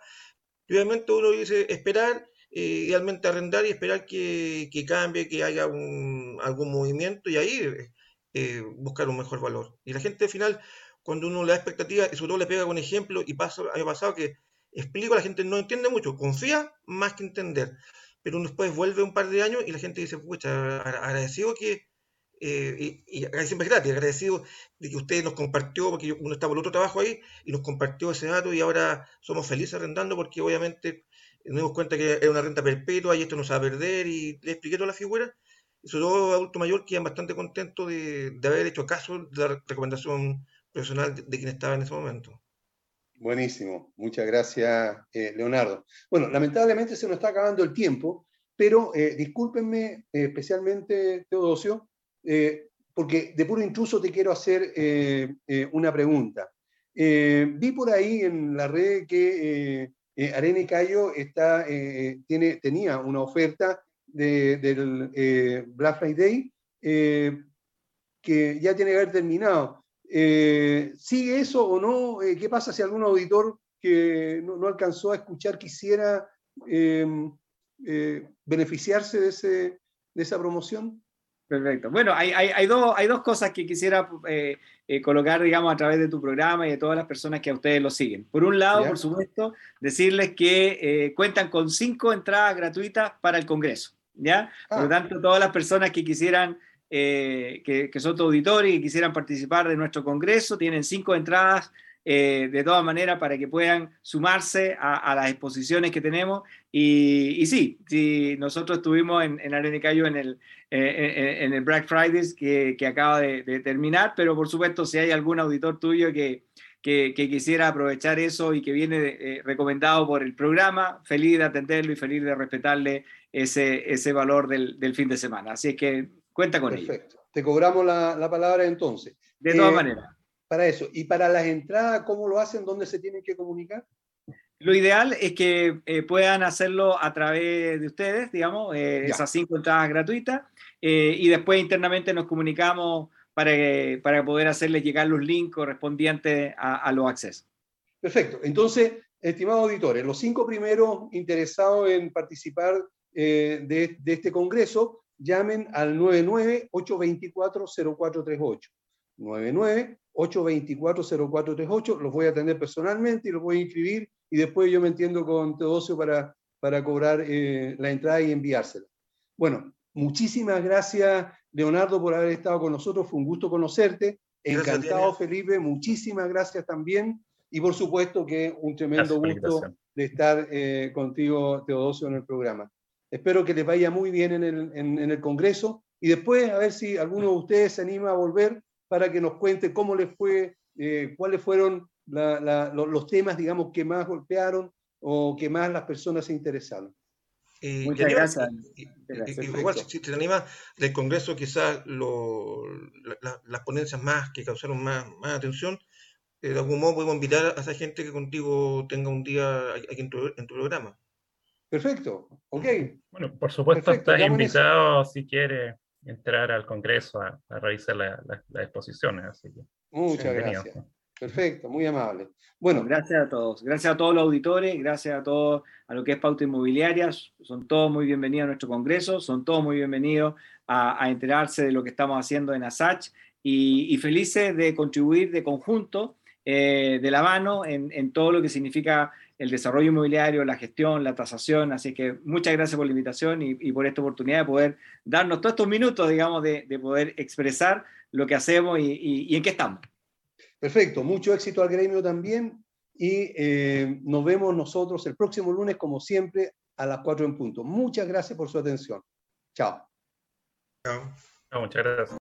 Y obviamente uno dice esperar eh, idealmente arrendar y esperar que, cambie, que haya algún movimiento y ahí eh, buscar un mejor valor. Y la gente al final, cuando uno le da expectativa, y sobre todo le pega con ejemplo, y pasa, ha pasado que explico, la gente no entiende mucho, confía más que entender, pero uno después vuelve un par de años y la gente dice, pucha, agradecido que, eh, y, y gratis, agradecido de que usted nos compartió, porque uno estaba en otro trabajo ahí, y nos compartió ese dato y ahora somos felices arrendando porque obviamente nos dimos cuenta que era una renta perpetua y esto nos va a perder y le expliqué toda la figura. Y sobre todo adultos mayores quedan bastante contentos de, haber hecho caso de la recomendación profesional de, quien estaba en ese momento. Buenísimo, muchas gracias eh, Leonardo. Bueno, lamentablemente se nos está acabando el tiempo, pero eh, discúlpenme eh, especialmente Teodosio, porque de puro intruso te quiero hacer una pregunta. vi por ahí en la red que eh, Arena y Cayo eh, tiene, tenía una oferta de, del eh, Black Friday que ya tiene que haber terminado. ¿Sigue eso o no? ¿Qué pasa si algún auditor que no, alcanzó a escuchar quisiera beneficiarse de esa promoción? Perfecto. Bueno, hay, hay, hay, dos, hay dos cosas que quisiera eh, eh, colocar, digamos, a través de tu programa y de todas las personas que a ustedes lo siguen. Por un lado, por supuesto, decirles que eh, cuentan con cinco entradas gratuitas para el Congreso. ¿ya? Por lo ah. tanto, todas las personas que quisieran, que, que, son tu auditorio y que quisieran participar de nuestro Congreso, tienen cinco entradas eh, de todas maneras para que puedan sumarse a, las exposiciones que tenemos. Y, sí, sí, nosotros estuvimos en, en Arenicayo en el, eh, en, el Black Fridays que, que acaba de, terminar, pero por supuesto si hay algún auditor tuyo que, que, quisiera aprovechar eso y que viene eh, recomendado por el programa, feliz de atenderlo y feliz de respetarle ese, ese valor del, del fin de semana. Así es que cuenta con ello. Perfecto. Te cobramos la, la palabra entonces. De todas maneras para eso. ¿Y para las entradas, cómo lo hacen? ¿Dónde se tienen que comunicar? Lo ideal es que eh, puedan hacerlo a través de ustedes, digamos, eh, esas cinco entradas gratuitas, eh, y después internamente nos comunicamos para, para poder hacerles llegar los links correspondientes a, los accesos. Perfecto. Entonces, estimados auditores, los cinco primeros interesados en participar de, de este congreso, llamen al 99-824-0438. 99 824-0438, los voy a atender personalmente y los voy a inscribir y después yo me entiendo con Teodosio para, para cobrar eh, la entrada y enviársela. Bueno, muchísimas gracias Leonardo por haber estado con nosotros, fue un gusto conocerte, encantado Felipe, muchísimas gracias también y por supuesto que un tremendo gusto de estar eh, contigo Teodosio en el programa. Espero que les vaya muy bien en el, en el Congreso y después a ver si alguno de ustedes se anima a volver para que nos cuente cómo les fue, eh, cuáles fueron los, temas, digamos, que más golpearon o que más las personas se interesaron. Muchas gracias. igual, si, te anima del Congreso, quizás las ponencias más que causaron más, más atención, eh, de algún modo podemos invitar a esa gente que contigo tenga un día aquí en tu, programa. Perfecto, ok. Bueno, por supuesto, estás invitado si quieres entrar al Congreso a, revisar las exposiciones. Así que, Muchas gracias. Perfecto, muy amable. Bueno, gracias a todos. Gracias a todos los auditores, gracias a todos a lo que es Pauta Inmobiliaria. Son todos muy bienvenidos a nuestro Congreso, son todos muy bienvenidos a, enterarse de lo que estamos haciendo en ASACH y, felices de contribuir de conjunto, eh, de la mano, en, en todo lo que significa el desarrollo inmobiliario, la gestión, la tasación. Así que muchas gracias por la invitación y, por esta oportunidad de poder darnos todos estos minutos, digamos, de, poder expresar lo que hacemos y, en qué estamos. Perfecto, mucho éxito al gremio también y eh, nos vemos nosotros el próximo lunes, como siempre, a las 4 en punto. Muchas gracias por su atención. Chao. Chao. Muchas gracias.